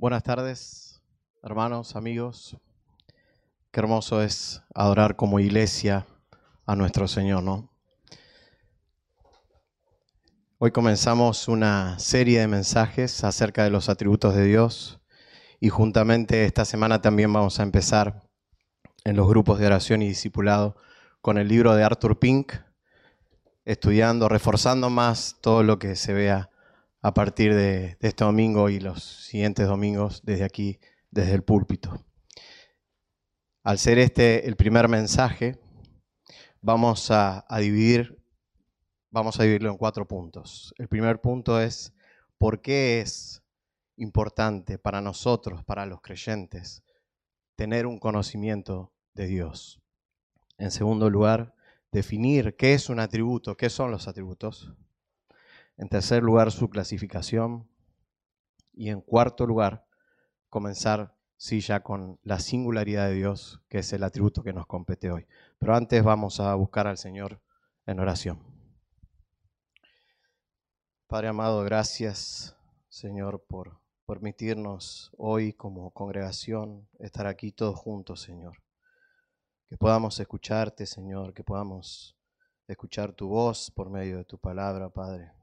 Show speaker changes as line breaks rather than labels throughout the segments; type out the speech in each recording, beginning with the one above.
Buenas tardes, hermanos, amigos. Qué hermoso es adorar como iglesia a nuestro Señor, ¿no? Hoy comenzamos una serie de mensajes acerca de los atributos de Dios y juntamente esta semana también vamos a empezar en los grupos de oración y discipulado con el libro de Arthur Pink, estudiando, reforzando más todo lo que se vea a partir de, este domingo y los siguientes domingos desde aquí, desde el púlpito. Al ser este el primer mensaje, vamos a, a, dividir, vamos a dividirlo en cuatro puntos. El primer punto es por qué es importante para nosotros, para los creyentes, tener un conocimiento de Dios. En segundo lugar, definir qué es un atributo, qué son los atributos. En tercer lugar, su clasificación. Y en cuarto lugar, comenzar sí ya con la singularidad de Dios, que es el atributo que nos compete hoy. Pero antes vamos a buscar al Señor en oración. Padre amado, gracias Señor por permitirnos hoy como congregación estar aquí todos juntos, Señor. Que podamos escucharte, Señor, que podamos escuchar tu voz por medio de tu palabra, Padre.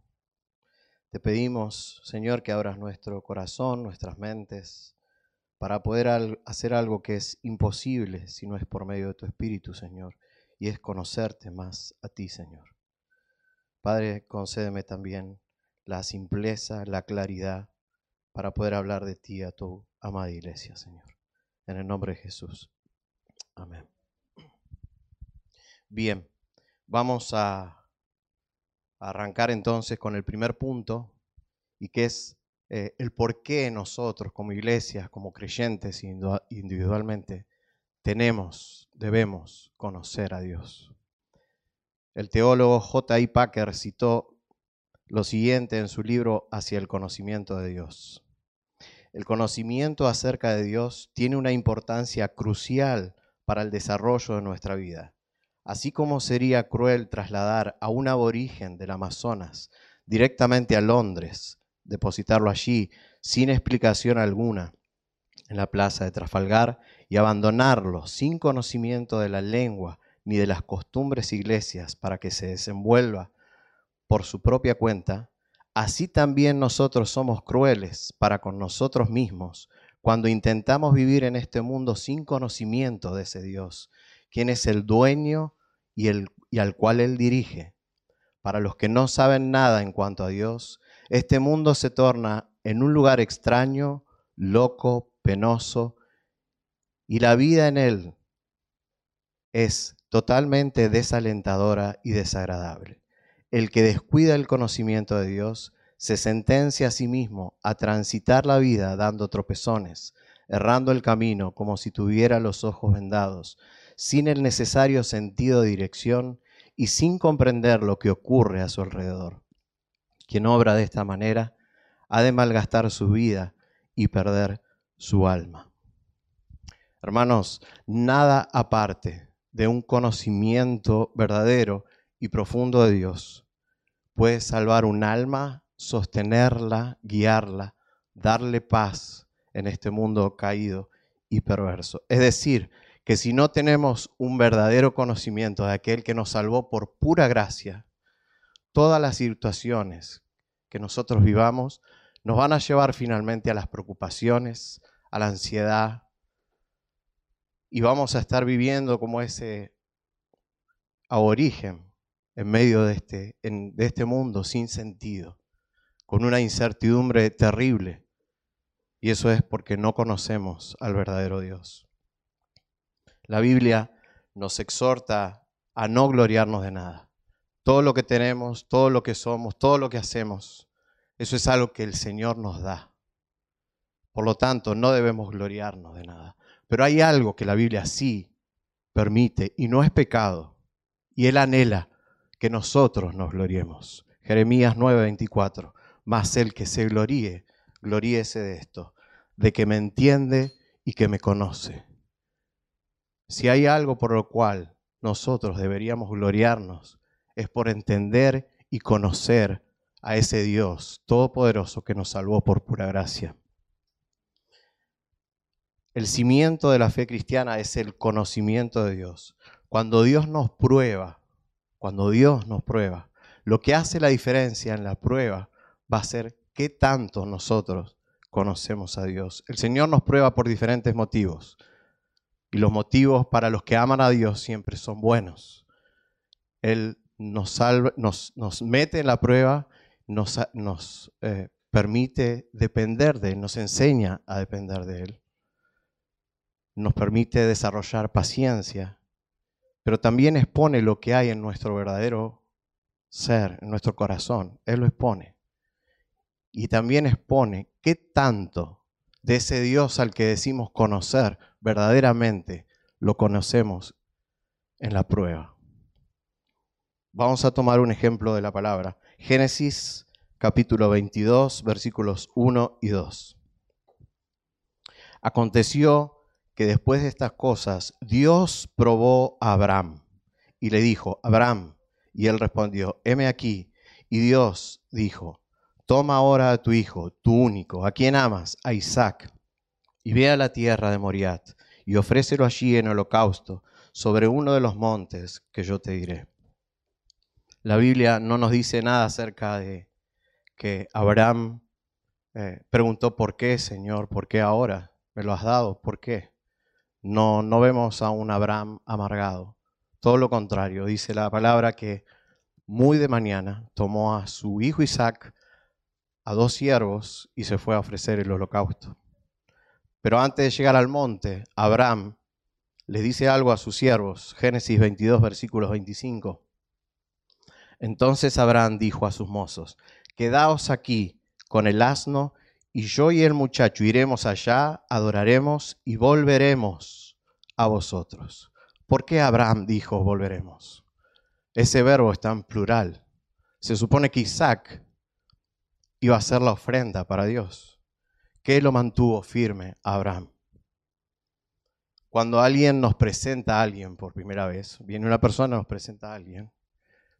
Te pedimos, Señor, que abras nuestro corazón, nuestras mentes, para poder hacer algo que es imposible si no es por medio de tu Espíritu, Señor, y es conocerte más a ti, Señor. Padre, concédeme también la simpleza, la claridad, para poder hablar de ti a tu amada iglesia, Señor. En el nombre de Jesús. Amén. Bien, vamos a arrancar entonces con el primer punto y que es eh, el por qué nosotros como iglesia, como creyentes individualmente, tenemos, debemos conocer a Dios. El teólogo J.I. Packer citó lo siguiente en su libro Hacia el conocimiento de Dios. El conocimiento acerca de Dios tiene una importancia crucial para el desarrollo de nuestra vida. Así como sería cruel trasladar a un aborigen del Amazonas directamente a Londres, depositarlo allí sin explicación alguna en la plaza de Trafalgar y abandonarlo sin conocimiento de la lengua ni de las costumbres iglesias para que se desenvuelva por su propia cuenta, así también nosotros somos crueles para con nosotros mismos cuando intentamos vivir en este mundo sin conocimiento de ese Dios, quien es el dueño y, al cual Él dirige. Para los que no saben nada en cuanto a Dios, este mundo se torna en un lugar extraño, loco, penoso, y la vida en él es totalmente desalentadora y desagradable. El que descuida el conocimiento de Dios se sentencia a sí mismo a transitar la vida dando tropezones, errando el camino como si tuviera los ojos vendados, sin el necesario sentido de dirección y sin comprender lo que ocurre a su alrededor. Quien obra de esta manera ha de malgastar su vida y perder su alma. Hermanos, nada aparte de un conocimiento verdadero y profundo de Dios puede salvar un alma, sostenerla, guiarla, darle paz en este mundo caído y perverso. Es decir, que si no tenemos un verdadero conocimiento de aquel que nos salvó por pura gracia, todas las situaciones que nosotros vivamos nos van a llevar finalmente a las preocupaciones, a la ansiedad, y vamos a estar viviendo como ese aborigen en medio de este, de este mundo sin sentido, con una incertidumbre terrible. Y eso es porque no conocemos al verdadero Dios. La Biblia nos exhorta a no gloriarnos de nada. Todo lo que tenemos, todo lo que somos, todo lo que hacemos, eso es algo que el Señor nos da. Por lo tanto, no debemos gloriarnos de nada. Pero hay algo que la Biblia sí permite y no es pecado. Y Él anhela que nosotros nos gloriemos. Jeremías 9:24. Mas el que se gloríe, gloríese de esto, de que me entiende y que me conoce. Si hay algo por lo cual nosotros deberíamos gloriarnos, es por entender y conocer a ese Dios todopoderoso que nos salvó por pura gracia. El cimiento de la fe cristiana es el conocimiento de Dios. Cuando Dios nos prueba, cuando Dios nos prueba, lo que hace la diferencia en la prueba va a ser qué tanto nosotros conocemos a Dios. El Señor nos prueba por diferentes motivos. Y los motivos para los que aman a Dios siempre son buenos. Él nos, salva, nos, nos mete en la prueba, nos, nos eh, permite depender de Él, nos enseña a depender de Él. Nos permite desarrollar paciencia, pero también expone lo que hay en nuestro verdadero ser, en nuestro corazón. Él lo expone. Y también expone qué tanto de ese Dios al que decimos conocer verdaderamente lo conocemos en la prueba. Vamos a tomar un ejemplo de la palabra. Génesis capítulo 22, versículos 1 y 2. Aconteció que después de estas cosas Dios probó a Abraham y le dijo, Abraham, y él respondió, heme aquí. Y Dios dijo, toma ahora a tu hijo, tu único, a quien amas, a Isaac, y ve a la tierra de Moriat, y ofrécelo allí en holocausto, sobre uno de los montes que yo te diré. La Biblia no nos dice nada acerca de que Abraham eh, preguntó, ¿por qué, Señor? ¿Por qué ahora? ¿Me lo has dado? ¿Por qué? No, no vemos a un Abraham amargado. Todo lo contrario, dice la palabra que muy de mañana tomó a su hijo Isaac, a dos siervos y se fue a ofrecer el holocausto. Pero antes de llegar al monte, Abraham les dice algo a sus siervos, Génesis 22, versículos 25. Entonces Abraham dijo a sus mozos, quedaos aquí con el asno, y yo y el muchacho iremos allá, adoraremos y volveremos a vosotros. ¿Por qué Abraham dijo volveremos? Ese verbo está en plural. Se supone que Isaac iba a ser la ofrenda para Dios. ¿Qué lo mantuvo firme a Abraham? Cuando alguien nos presenta a alguien por primera vez, viene una persona, nos presenta a alguien,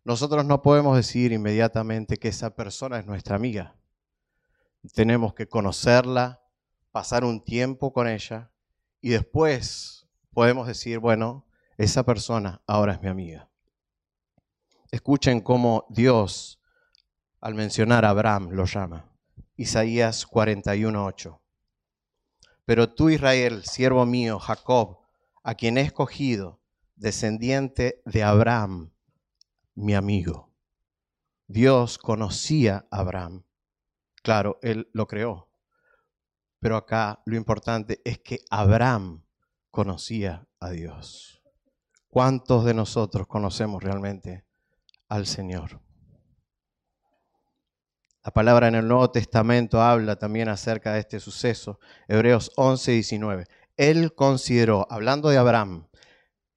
nosotros no podemos decir inmediatamente que esa persona es nuestra amiga. Tenemos que conocerla, pasar un tiempo con ella y después podemos decir, bueno, esa persona ahora es mi amiga. Escuchen cómo Dios, al mencionar a Abraham, lo llama. Isaías 41:8. Pero tú, Israel, siervo mío, Jacob, a quien he escogido, descendiente de Abraham, mi amigo. Dios conocía a Abraham. Claro, él lo creó. Pero acá lo importante es que Abraham conocía a Dios. ¿Cuántos de nosotros conocemos realmente al Señor? La palabra en el Nuevo Testamento habla también acerca de este suceso. Hebreos 11, 19. Él consideró, hablando de Abraham,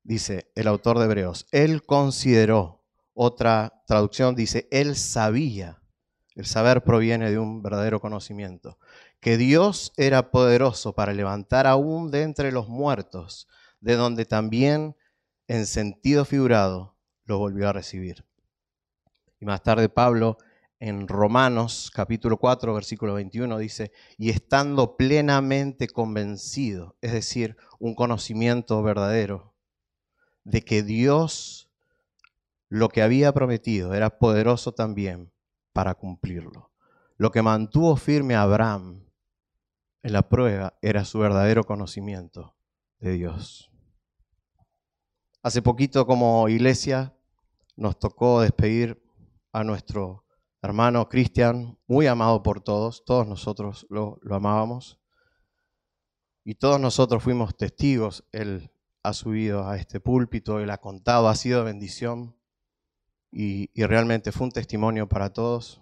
dice el autor de Hebreos, él consideró otra traducción dice, él sabía, el saber proviene de un verdadero conocimiento, que Dios era poderoso para levantar aún de entre los muertos, de donde también en sentido figurado lo volvió a recibir. Y más tarde Pablo en Romanos capítulo 4 versículo 21 dice, y estando plenamente convencido, es decir, un conocimiento verdadero, de que Dios lo que había prometido era poderoso también para cumplirlo. Lo que mantuvo firme a Abraham en la prueba era su verdadero conocimiento de Dios. Hace poquito como iglesia nos tocó despedir a nuestro hermano Cristian, muy amado por todos, todos nosotros lo, amábamos y todos nosotros fuimos testigos, él ha subido a este púlpito, él ha contado, ha sido bendición y, realmente fue un testimonio para todos.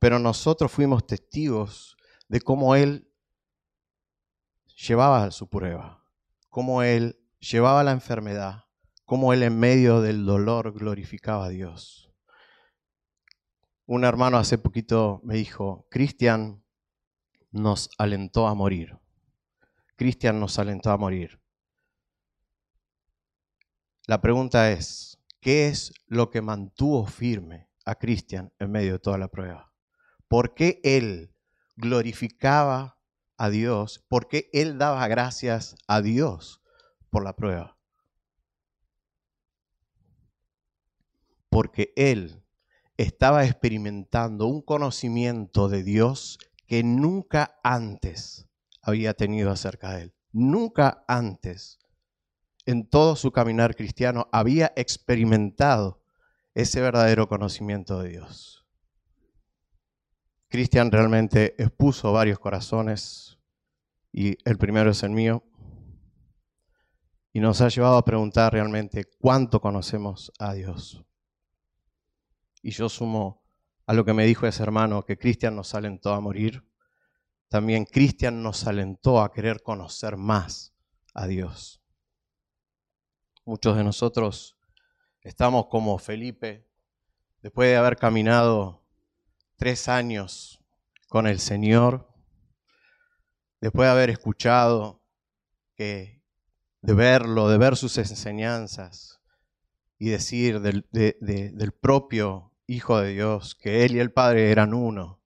Pero nosotros fuimos testigos de cómo Él llevaba su prueba, cómo Él llevaba la enfermedad, cómo Él en medio del dolor glorificaba a Dios. Un hermano hace poquito me dijo, Cristian nos alentó a morir. Cristian nos alentó a morir. La pregunta es, ¿Qué es lo que mantuvo firme a Cristian en medio de toda la prueba? ¿Por qué él glorificaba a Dios? ¿Por qué él daba gracias a Dios por la prueba? Porque él estaba experimentando un conocimiento de Dios que nunca antes había tenido acerca de él. Nunca antes en todo su caminar cristiano había experimentado ese verdadero conocimiento de Dios. Cristian realmente expuso varios corazones y el primero es el mío y nos ha llevado a preguntar realmente cuánto conocemos a Dios. Y yo sumo a lo que me dijo ese hermano que Cristian nos alentó a morir. También Cristian nos alentó a querer conocer más a Dios. Muchos de nosotros estamos como Felipe, después de haber caminado tres años con el Señor, después de haber escuchado, que, de verlo, de ver sus enseñanzas y decir del, del propio Hijo de Dios que Él y el Padre eran uno.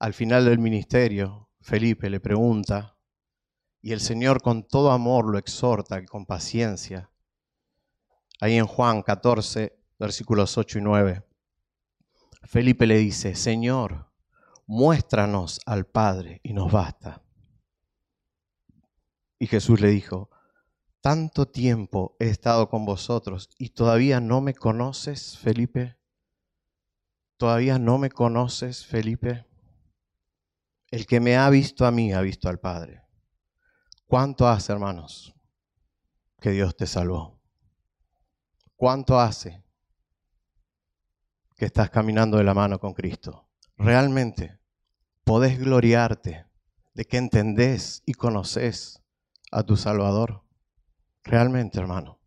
Al final del ministerio, Felipe le pregunta, y el Señor con todo amor lo exhorta con paciencia. Ahí en Juan 14, versículos 8 y 9. Felipe le dice, Señor, muéstranos al Padre y nos basta. Y Jesús le dijo, tanto tiempo he estado con vosotros y todavía no me conoces, Felipe. ¿Todavía no me conoces, Felipe? El que me ha visto a mí ha visto al Padre. ¿Cuánto hace, hermanos, que Dios te salvó? ¿Cuánto hace que estás caminando de la mano con Cristo? Realmente podés gloriarte de que entendés y conoces a tu Salvador. Realmente, hermano.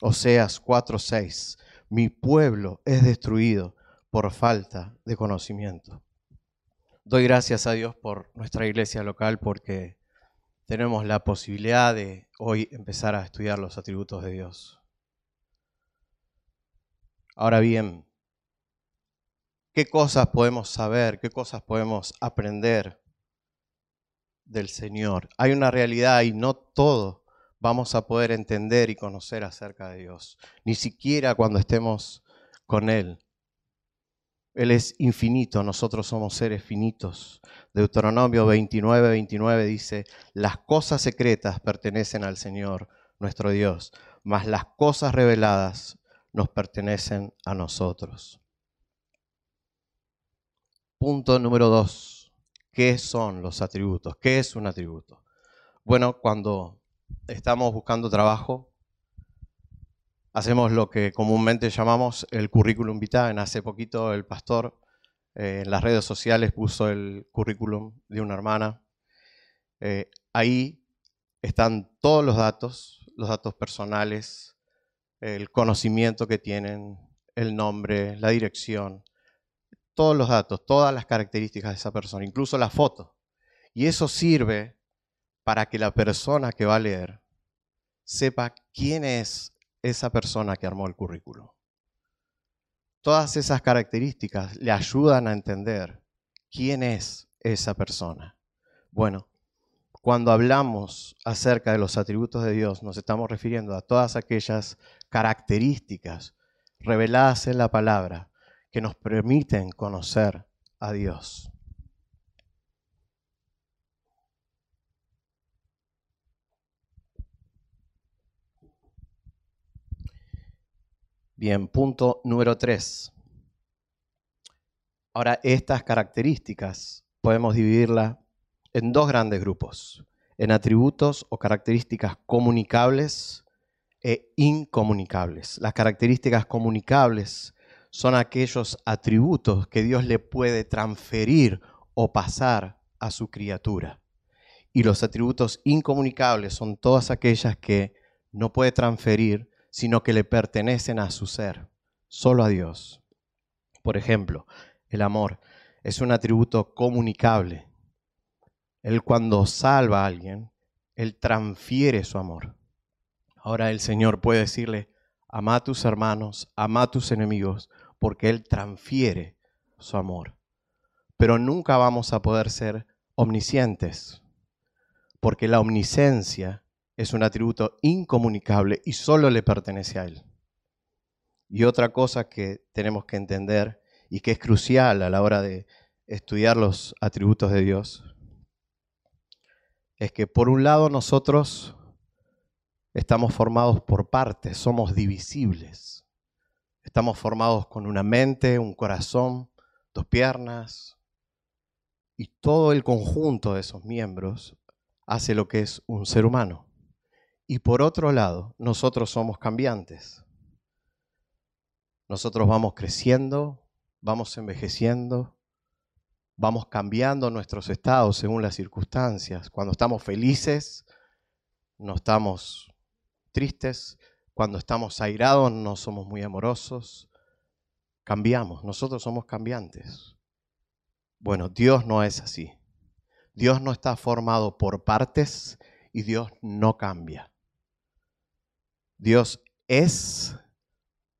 Oseas 4:6. Mi pueblo es destruido por falta de conocimiento. Doy gracias a Dios por nuestra iglesia local porque tenemos la posibilidad de hoy empezar a estudiar los atributos de Dios. Ahora bien, ¿qué cosas podemos saber? ¿Qué cosas podemos aprender del Señor? Hay una realidad y no todo vamos a poder entender y conocer acerca de Dios, ni siquiera cuando estemos con Él. Él es infinito, nosotros somos seres finitos. Deuteronomio 29, 29 dice, las cosas secretas pertenecen al Señor, nuestro Dios, mas las cosas reveladas nos pertenecen a nosotros. Punto número dos. ¿Qué son los atributos? ¿Qué es un atributo? Bueno, cuando estamos buscando trabajo, hacemos lo que comúnmente llamamos el currículum vitae. Hace poquito el pastor eh, en las redes sociales puso el currículum de una hermana. Eh, ahí están todos los datos, los datos personales, el conocimiento que tienen, el nombre, la dirección, todos los datos, todas las características de esa persona, incluso la foto. Y eso sirve para que la persona que va a leer sepa quién es esa persona que armó el currículo. Todas esas características le ayudan a entender quién es esa persona. Bueno, cuando hablamos acerca de los atributos de Dios, nos estamos refiriendo a todas aquellas características reveladas en la palabra que nos permiten conocer a Dios. Bien, punto número tres. Ahora, estas características podemos dividirlas en dos grandes grupos, en atributos o características comunicables e incomunicables. Las características comunicables son aquellos atributos que Dios le puede transferir o pasar a su criatura. Y los atributos incomunicables son todas aquellas que no puede transferir sino que le pertenecen a su ser, solo a Dios. Por ejemplo, el amor es un atributo comunicable. Él cuando salva a alguien, Él transfiere su amor. Ahora el Señor puede decirle, ama a tus hermanos, ama a tus enemigos, porque Él transfiere su amor. pero nunca vamos a poder ser omniscientes, porque la omniscencia es un atributo incomunicable y solo le pertenece a Él. Y otra cosa que tenemos que entender y que es crucial a la hora de estudiar los atributos de Dios es que por un lado nosotros estamos formados por partes, somos divisibles. Estamos formados con una mente, un corazón, dos piernas, y todo el conjunto de esos miembros hace lo que es un ser humano. Y por otro lado, nosotros somos cambiantes. Nosotros vamos creciendo, vamos envejeciendo, vamos cambiando nuestros estados según las circunstancias. Cuando estamos felices, no estamos tristes. Cuando estamos airados, no somos muy amorosos. Cambiamos, nosotros somos cambiantes. Bueno, Dios no es así. Dios no está formado por partes y Dios no cambia. Dios es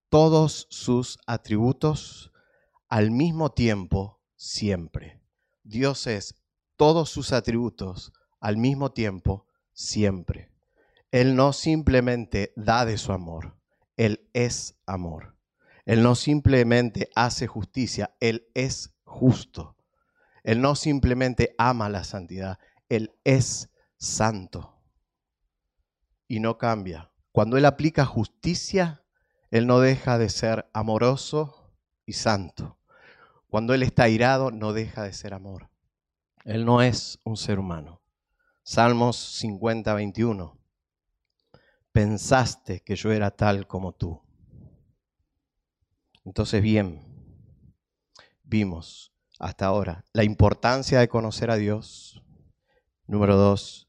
todos sus atributos al mismo tiempo siempre. Dios es todos sus atributos al mismo tiempo siempre. Él no simplemente da de su amor, Él es amor. Él no simplemente hace justicia, Él es justo. Él no simplemente ama la santidad, Él es santo. Y no cambia. Cuando Él aplica justicia, Él no deja de ser amoroso y santo. Cuando Él está irado, no deja de ser amor. Él no es un ser humano. Salmos 50, 21. Pensaste que yo era tal como tú. Entonces, bien, vimos hasta ahora la importancia de conocer a Dios. Número dos,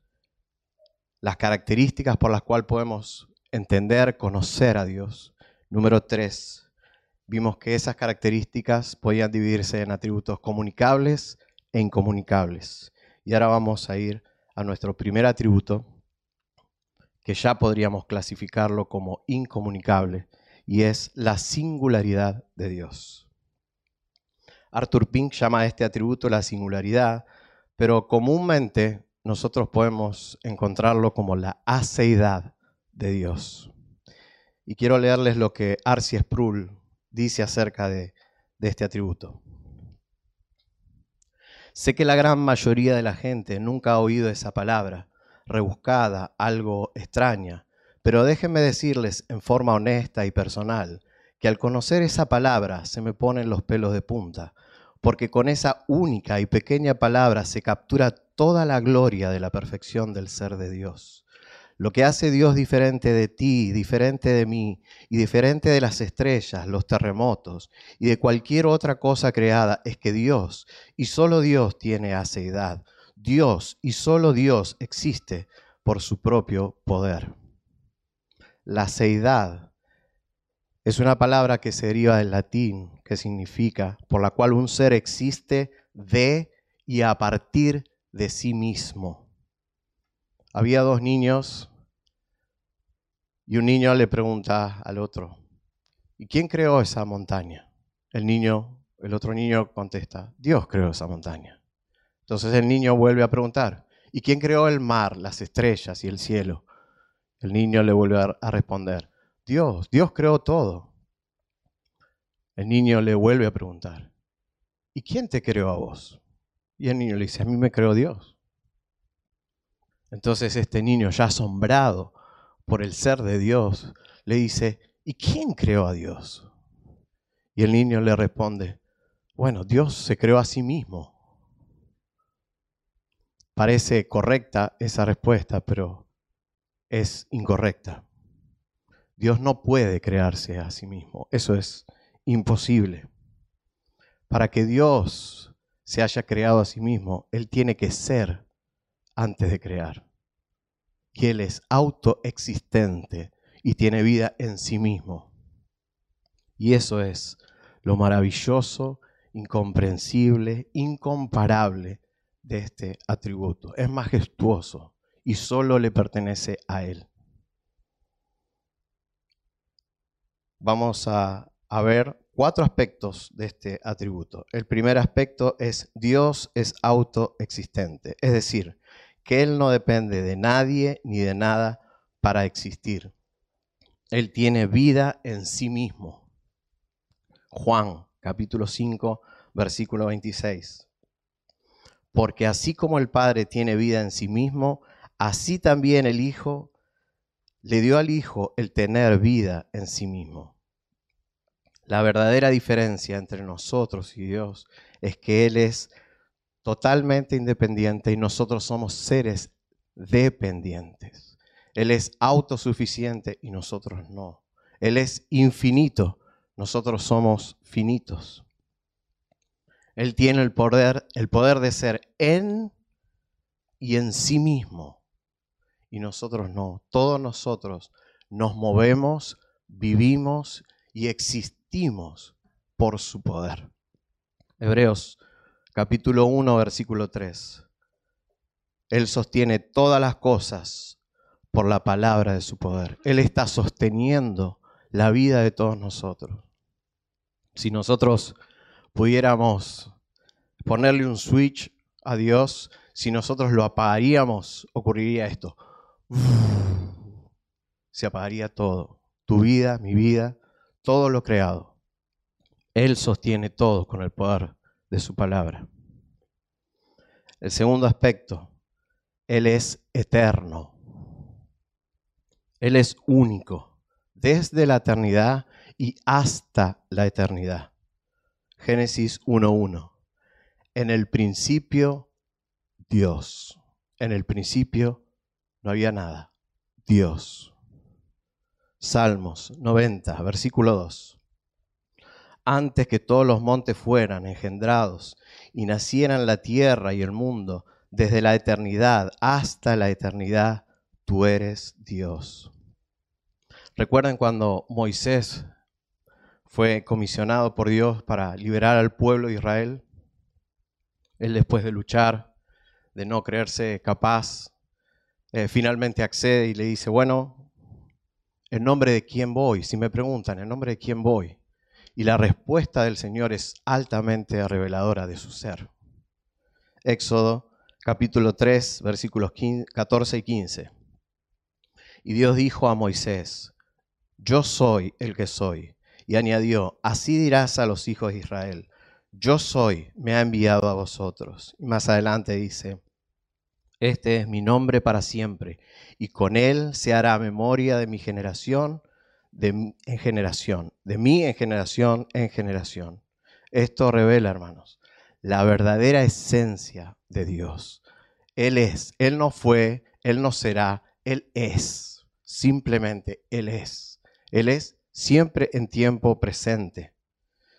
las características por las cuales podemos entender, conocer a Dios. Número tres, vimos que esas características podían dividirse en atributos comunicables e incomunicables. Y ahora vamos a ir a nuestro primer atributo, que ya podríamos clasificarlo como incomunicable, y es la singularidad de Dios. Arthur Pink llama a este atributo la singularidad, pero comúnmente nosotros podemos encontrarlo como la aceidad de Dios. Y quiero leerles lo que Arcy Sproul dice acerca de, de este atributo. Sé que la gran mayoría de la gente nunca ha oído esa palabra, rebuscada, algo extraña, pero déjenme decirles en forma honesta y personal que al conocer esa palabra se me ponen los pelos de punta, porque con esa única y pequeña palabra se captura toda la gloria de la perfección del ser de Dios. Lo que hace Dios diferente de ti, diferente de mí y diferente de las estrellas, los terremotos y de cualquier otra cosa creada es que Dios y solo Dios tiene aceidad. Dios y solo Dios existe por su propio poder. La aceidad es una palabra que se deriva del latín, que significa por la cual un ser existe de y a partir de sí mismo había dos niños y un niño le pregunta al otro, ¿y quién creó esa montaña? El niño, el otro niño contesta, Dios creó esa montaña. Entonces el niño vuelve a preguntar, ¿y quién creó el mar, las estrellas y el cielo? El niño le vuelve a responder, Dios, Dios creó todo. El niño le vuelve a preguntar, ¿y quién te creó a vos? Y el niño le dice, a mí me creó Dios. Entonces este niño, ya asombrado por el ser de Dios, le dice, ¿y quién creó a Dios? Y el niño le responde, bueno, Dios se creó a sí mismo. Parece correcta esa respuesta, pero es incorrecta. Dios no puede crearse a sí mismo. Eso es imposible. Para que Dios se haya creado a sí mismo, Él tiene que ser antes de crear. Que Él es autoexistente y tiene vida en sí mismo. Y eso es lo maravilloso, incomprensible, incomparable de este atributo. Es majestuoso y solo le pertenece a Él. Vamos a a ver cuatro aspectos de este atributo. El primer aspecto es Dios es autoexistente, es decir, que Él no depende de nadie ni de nada para existir. Él tiene vida en sí mismo. Juan capítulo 5, versículo 26. Porque así como el Padre tiene vida en sí mismo, así también el Hijo le dio al Hijo el tener vida en sí mismo. La verdadera diferencia entre nosotros y Dios es que Él es totalmente independiente y nosotros somos seres dependientes. Él es autosuficiente y nosotros no. Él es infinito, nosotros somos finitos. Él tiene el poder, el poder de ser en y en sí mismo. Y nosotros no. Todos nosotros nos movemos, vivimos y existimos por su poder. Hebreos capítulo 1, versículo 3. Él sostiene todas las cosas por la palabra de su poder. Él está sosteniendo la vida de todos nosotros. Si nosotros pudiéramos ponerle un switch a Dios, si nosotros lo apagaríamos, ocurriría esto. Se apagaría todo. Tu vida, mi vida, todo lo creado. Él sostiene todo con el poder de su palabra. El segundo aspecto, Él es eterno. Él es único, desde la eternidad y hasta la eternidad. Génesis 1.1. En el principio, Dios. En el principio no había nada. Dios. Salmos 90, versículo 2. Antes que todos los montes fueran engendrados y nacieran la tierra y el mundo, desde la eternidad hasta la eternidad, tú eres Dios. Recuerden cuando Moisés fue comisionado por Dios para liberar al pueblo de Israel. Él después de luchar, de no creerse capaz, eh, finalmente accede y le dice, bueno, ¿en nombre de quién voy? Si me preguntan, ¿en nombre de quién voy? Y la respuesta del Señor es altamente reveladora de su ser. Éxodo capítulo 3, versículos 14 y 15. Y Dios dijo a Moisés, yo soy el que soy y añadió, así dirás a los hijos de Israel, yo soy, me ha enviado a vosotros. Y más adelante dice, este es mi nombre para siempre, y con él se hará memoria de mi generación de, en generación, de mí en generación en generación. Esto revela, hermanos, la verdadera esencia de Dios. Él es, Él no fue, Él no será, Él es. Simplemente Él es. Él es siempre en tiempo presente.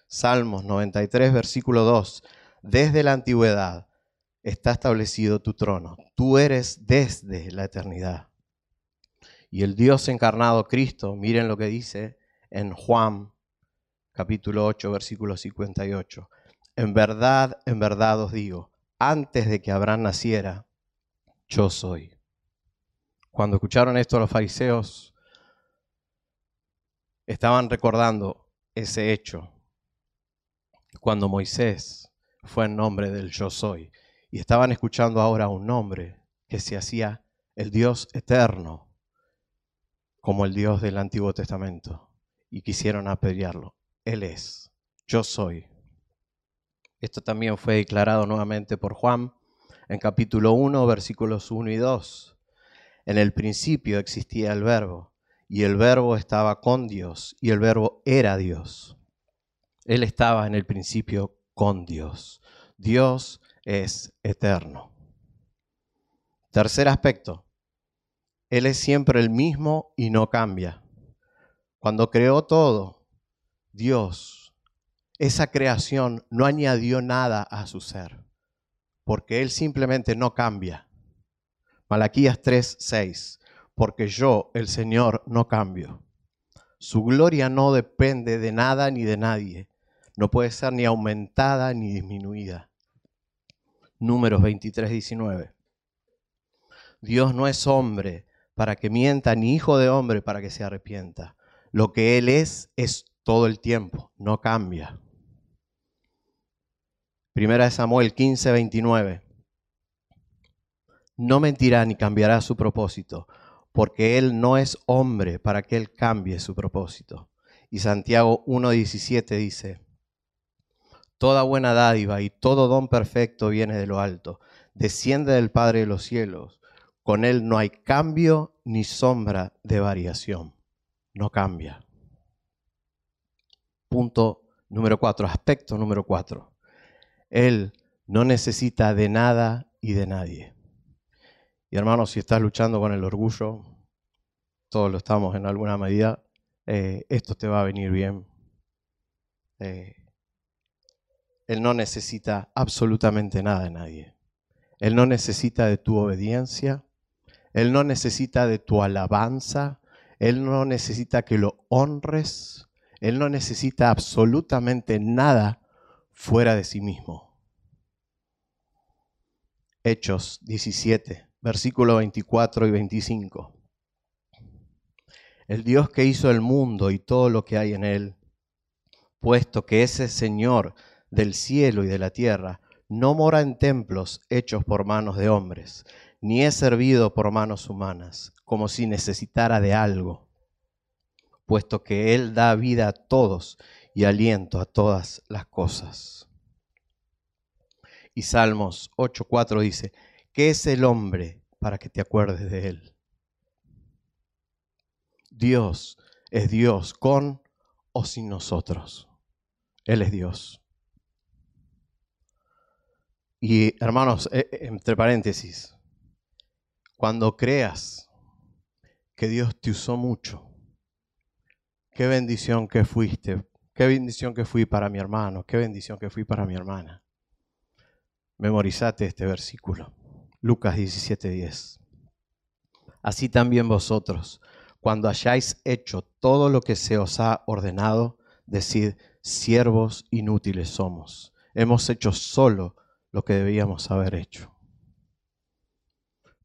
Salmos 93, versículo 2. Desde la antigüedad está establecido tu trono. Tú eres desde la eternidad. Y el Dios encarnado, Cristo, miren lo que dice en Juan capítulo 8, versículo 58. En verdad, en verdad os digo, antes de que Abraham naciera, yo soy. Cuando escucharon esto los fariseos, estaban recordando ese hecho cuando Moisés fue en nombre del yo soy y estaban escuchando ahora un nombre que se hacía el Dios eterno como el Dios del Antiguo Testamento y quisieron apedrearlo. Él es, yo soy. Esto también fue declarado nuevamente por Juan en capítulo 1, versículos 1 y 2. En el principio existía el verbo y el verbo estaba con Dios y el verbo era Dios. Él estaba en el principio con Dios. Dios es eterno. Tercer aspecto, Él es siempre el mismo y no cambia. Cuando creó todo, Dios, esa creación no añadió nada a su ser, porque Él simplemente no cambia. Malaquías 3, 6 porque yo, el Señor, no cambio. Su gloria no depende de nada ni de nadie. No puede ser ni aumentada ni disminuida. Números 23, 19. Dios no es hombre para que mienta, ni hijo de hombre para que se arrepienta. Lo que Él es es todo el tiempo, no cambia. Primera de Samuel 15, 29. No mentirá ni cambiará su propósito, porque Él no es hombre para que Él cambie su propósito. Y Santiago 1.17 dice, Toda buena dádiva y todo don perfecto viene de lo alto, desciende del Padre de los cielos. Con Él no hay cambio ni sombra de variación. No cambia. Punto número cuatro, aspecto número cuatro. Él no necesita de nada y de nadie. Y hermanos, si estás luchando con el orgullo, todos lo estamos en alguna medida, eh, esto te va a venir bien. Eh, él no necesita absolutamente nada de nadie. Él no necesita de tu obediencia. Él no necesita de tu alabanza. Él no necesita que lo honres. Él no necesita absolutamente nada fuera de sí mismo. Hechos 17, versículo 24 y 25. El Dios que hizo el mundo y todo lo que hay en él, puesto que ese Señor del cielo y de la tierra, no mora en templos hechos por manos de hombres, ni es servido por manos humanas, como si necesitara de algo, puesto que Él da vida a todos y aliento a todas las cosas. Y Salmos 8.4 dice, ¿qué es el hombre para que te acuerdes de Él? Dios es Dios con o sin nosotros. Él es Dios. Y hermanos, eh, eh, entre paréntesis, cuando creas que Dios te usó mucho, qué bendición que fuiste, qué bendición que fui para mi hermano, qué bendición que fui para mi hermana. Memorizate este versículo, Lucas 17:10. Así también vosotros, cuando hayáis hecho todo lo que se os ha ordenado, decid, siervos inútiles somos. Hemos hecho solo lo que debíamos haber hecho.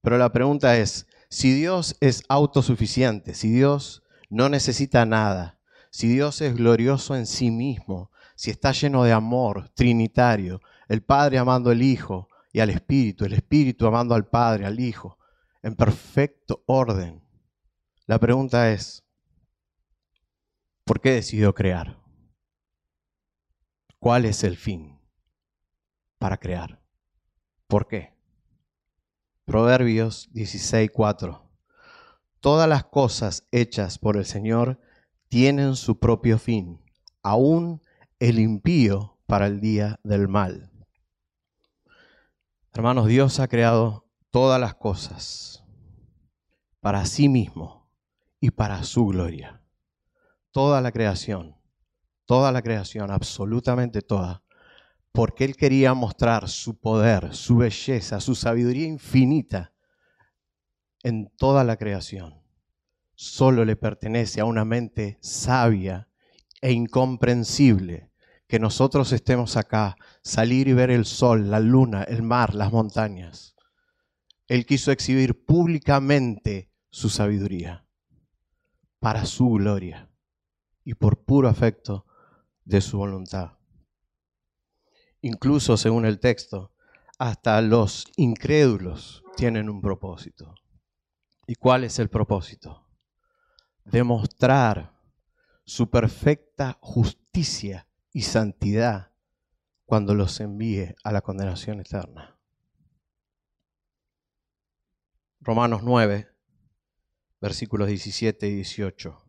Pero la pregunta es, si Dios es autosuficiente, si Dios no necesita nada, si Dios es glorioso en sí mismo, si está lleno de amor trinitario, el Padre amando al Hijo y al Espíritu, el Espíritu amando al Padre, al Hijo, en perfecto orden. La pregunta es, ¿por qué decidió crear? ¿Cuál es el fin? Para crear. ¿Por qué? Proverbios 16:4. Todas las cosas hechas por el Señor tienen su propio fin, aún el impío para el día del mal. Hermanos, Dios ha creado todas las cosas para sí mismo y para su gloria. Toda la creación, toda la creación, absolutamente toda, porque Él quería mostrar su poder, su belleza, su sabiduría infinita en toda la creación. Solo le pertenece a una mente sabia e incomprensible que nosotros estemos acá, salir y ver el sol, la luna, el mar, las montañas. Él quiso exhibir públicamente su sabiduría para su gloria y por puro afecto de su voluntad incluso según el texto, hasta los incrédulos tienen un propósito. ¿Y cuál es el propósito? Demostrar su perfecta justicia y santidad cuando los envíe a la condenación eterna. Romanos 9, versículos 17 y 18.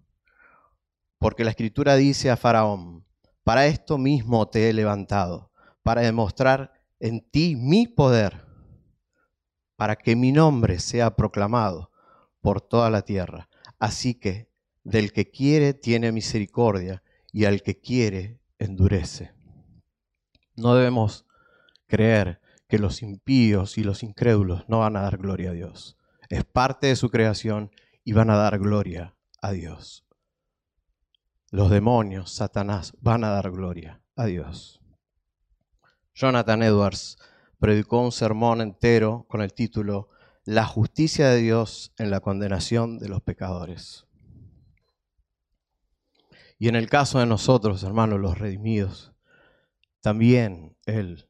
Porque la escritura dice a Faraón, para esto mismo te he levantado para demostrar en ti mi poder, para que mi nombre sea proclamado por toda la tierra. Así que del que quiere tiene misericordia y al que quiere endurece. No debemos creer que los impíos y los incrédulos no van a dar gloria a Dios. Es parte de su creación y van a dar gloria a Dios. Los demonios, Satanás, van a dar gloria a Dios. Jonathan Edwards predicó un sermón entero con el título La justicia de Dios en la condenación de los pecadores. Y en el caso de nosotros, hermanos, los redimidos, también Él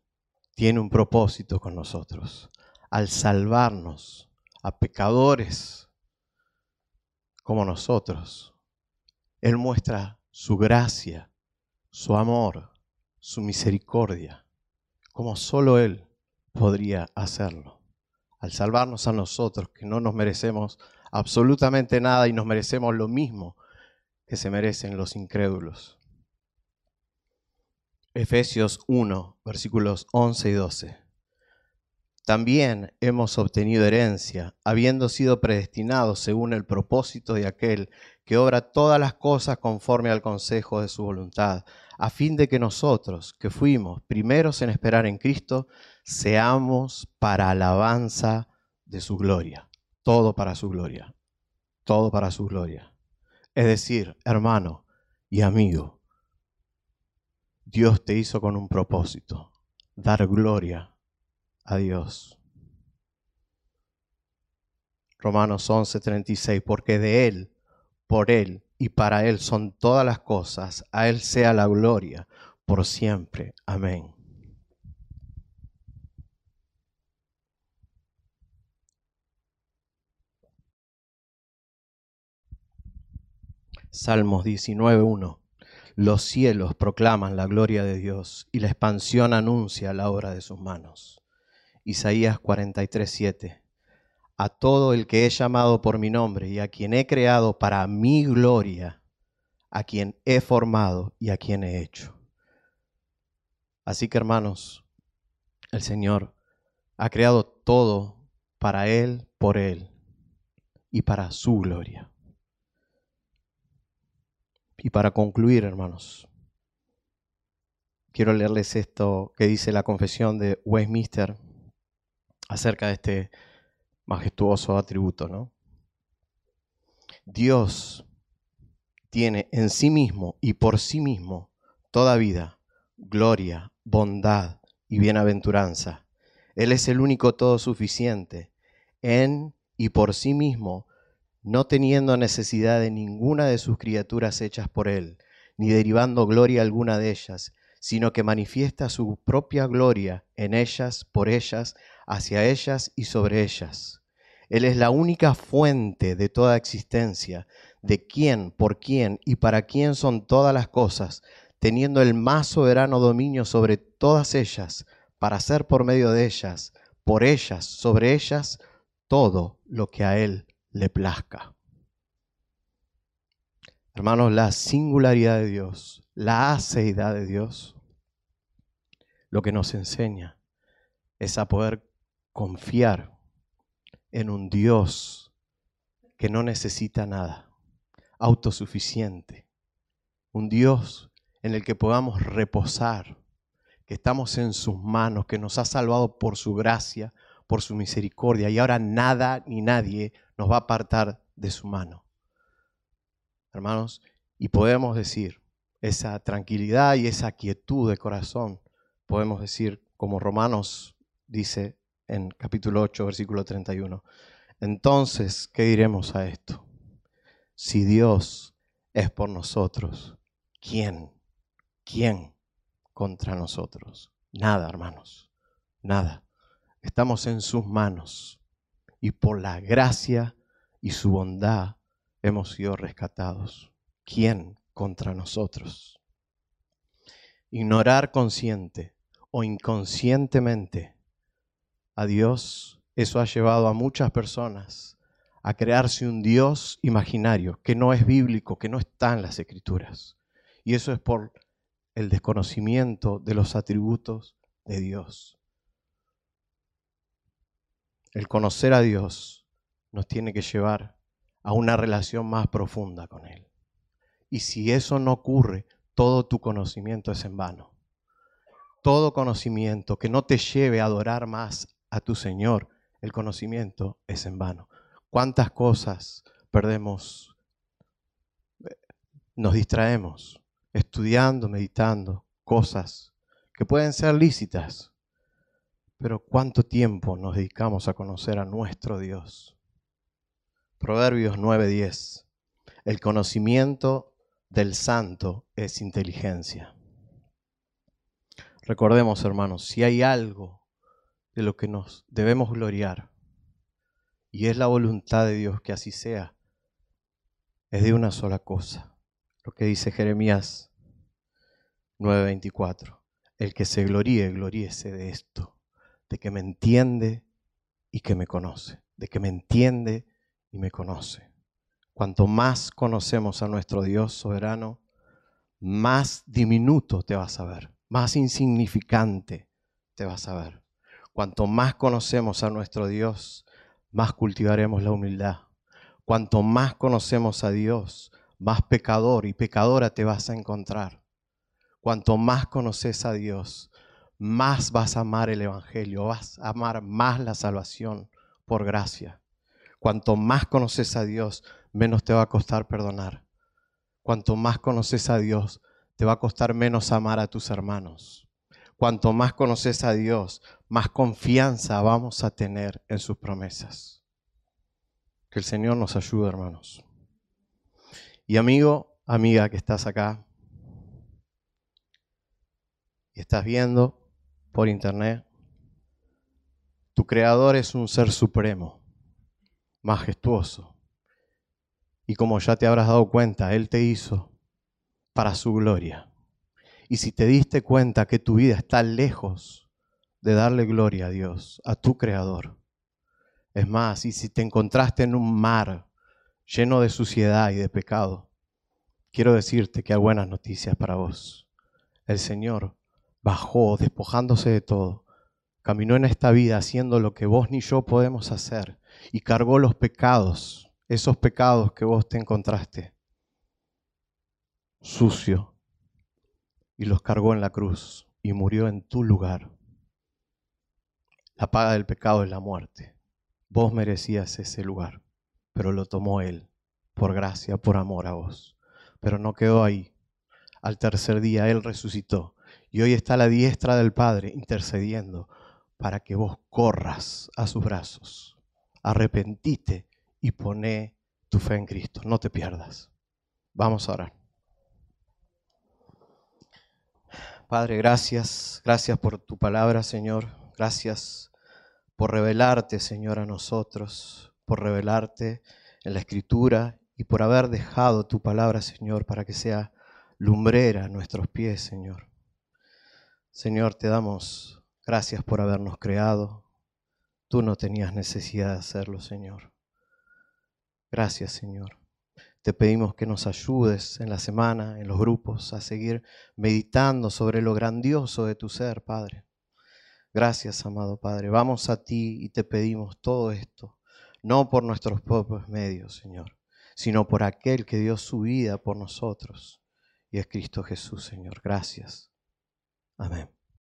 tiene un propósito con nosotros. Al salvarnos a pecadores como nosotros, Él muestra su gracia, su amor, su misericordia, como solo Él podría hacerlo. Al salvarnos a nosotros, que no nos merecemos absolutamente nada y nos merecemos lo mismo que se merecen los incrédulos. Efesios 1, versículos 11 y 12. También hemos obtenido herencia, habiendo sido predestinados según el propósito de aquel que obra todas las cosas conforme al consejo de su voluntad, a fin de que nosotros, que fuimos primeros en esperar en Cristo, seamos para alabanza de su gloria. Todo para su gloria. Todo para su gloria. Es decir, hermano y amigo, Dios te hizo con un propósito, dar gloria a Dios. Romanos 11:36, porque de Él, por Él y para Él son todas las cosas, a Él sea la gloria por siempre. Amén. Salmos 19.1. Los cielos proclaman la gloria de Dios y la expansión anuncia la obra de sus manos. Isaías 43.7. A todo el que he llamado por mi nombre y a quien he creado para mi gloria, a quien he formado y a quien he hecho. Así que hermanos, el Señor ha creado todo para Él, por Él y para su gloria. Y para concluir, hermanos, quiero leerles esto que dice la confesión de Westminster acerca de este majestuoso atributo, ¿no? Dios tiene en sí mismo y por sí mismo toda vida, gloria, bondad y bienaventuranza. Él es el único todo suficiente. En y por sí mismo no teniendo necesidad de ninguna de sus criaturas hechas por Él, ni derivando gloria alguna de ellas, sino que manifiesta su propia gloria en ellas, por ellas, hacia ellas y sobre ellas. Él es la única fuente de toda existencia, de quién, por quién y para quién son todas las cosas, teniendo el más soberano dominio sobre todas ellas, para hacer por medio de ellas, por ellas, sobre ellas, todo lo que a Él le plazca. Hermanos, la singularidad de Dios, la aceidad de Dios, lo que nos enseña es a poder confiar en un Dios que no necesita nada, autosuficiente, un Dios en el que podamos reposar, que estamos en sus manos, que nos ha salvado por su gracia, por su misericordia, y ahora nada ni nadie nos va a apartar de su mano. Hermanos, y podemos decir, esa tranquilidad y esa quietud de corazón, podemos decir, como Romanos dice en capítulo 8, versículo 31, entonces, ¿qué diremos a esto? Si Dios es por nosotros, ¿quién? ¿Quién contra nosotros? Nada, hermanos, nada. Estamos en sus manos y por la gracia y su bondad hemos sido rescatados. ¿Quién contra nosotros? Ignorar consciente o inconscientemente a Dios, eso ha llevado a muchas personas a crearse un Dios imaginario que no es bíblico, que no está en las escrituras. Y eso es por el desconocimiento de los atributos de Dios. El conocer a Dios nos tiene que llevar a una relación más profunda con Él. Y si eso no ocurre, todo tu conocimiento es en vano. Todo conocimiento que no te lleve a adorar más a tu Señor, el conocimiento es en vano. ¿Cuántas cosas perdemos? Nos distraemos estudiando, meditando cosas que pueden ser lícitas, pero ¿cuánto tiempo nos dedicamos a conocer a nuestro Dios? Proverbios 9:10. El conocimiento del santo es inteligencia. Recordemos, hermanos, si hay algo de lo que nos debemos gloriar, y es la voluntad de Dios que así sea, es de una sola cosa, lo que dice Jeremías 9:24. El que se gloríe, gloríese de esto, de que me entiende y que me conoce, de que me entiende y me conoce. Cuanto más conocemos a nuestro Dios soberano, más diminuto te vas a ver, más insignificante te vas a ver. Cuanto más conocemos a nuestro Dios, más cultivaremos la humildad. Cuanto más conocemos a Dios, más pecador y pecadora te vas a encontrar. Cuanto más conoces a Dios, más vas a amar el Evangelio, vas a amar más la salvación por gracia. Cuanto más conoces a Dios, menos te va a costar perdonar. Cuanto más conoces a Dios, te va a costar menos amar a tus hermanos. Cuanto más conoces a Dios, más confianza vamos a tener en sus promesas. Que el Señor nos ayude, hermanos. Y amigo, amiga que estás acá y estás viendo por internet, tu creador es un ser supremo, majestuoso, y como ya te habrás dado cuenta, Él te hizo para su gloria. Y si te diste cuenta que tu vida está lejos de darle gloria a Dios, a tu Creador, es más, y si te encontraste en un mar lleno de suciedad y de pecado, quiero decirte que hay buenas noticias para vos. El Señor bajó despojándose de todo, caminó en esta vida haciendo lo que vos ni yo podemos hacer y cargó los pecados esos pecados que vos te encontraste sucio y los cargó en la cruz y murió en tu lugar. La paga del pecado es la muerte. Vos merecías ese lugar, pero lo tomó Él por gracia, por amor a vos. Pero no quedó ahí. Al tercer día Él resucitó y hoy está a la diestra del Padre intercediendo para que vos corras a sus brazos. Arrepentite y poné tu fe en Cristo. No te pierdas. Vamos a orar. Padre, gracias. Gracias por tu palabra, Señor. Gracias por revelarte, Señor, a nosotros, por revelarte en la Escritura y por haber dejado tu palabra, Señor, para que sea lumbrera a nuestros pies, Señor. Señor, te damos gracias por habernos creado. Tú no tenías necesidad de hacerlo, Señor. Gracias, Señor. Te pedimos que nos ayudes en la semana, en los grupos, a seguir meditando sobre lo grandioso de tu ser, Padre. Gracias, amado Padre. Vamos a ti y te pedimos todo esto, no por nuestros propios medios, Señor, sino por aquel que dio su vida por nosotros, y es Cristo Jesús, Señor. Gracias. Amén.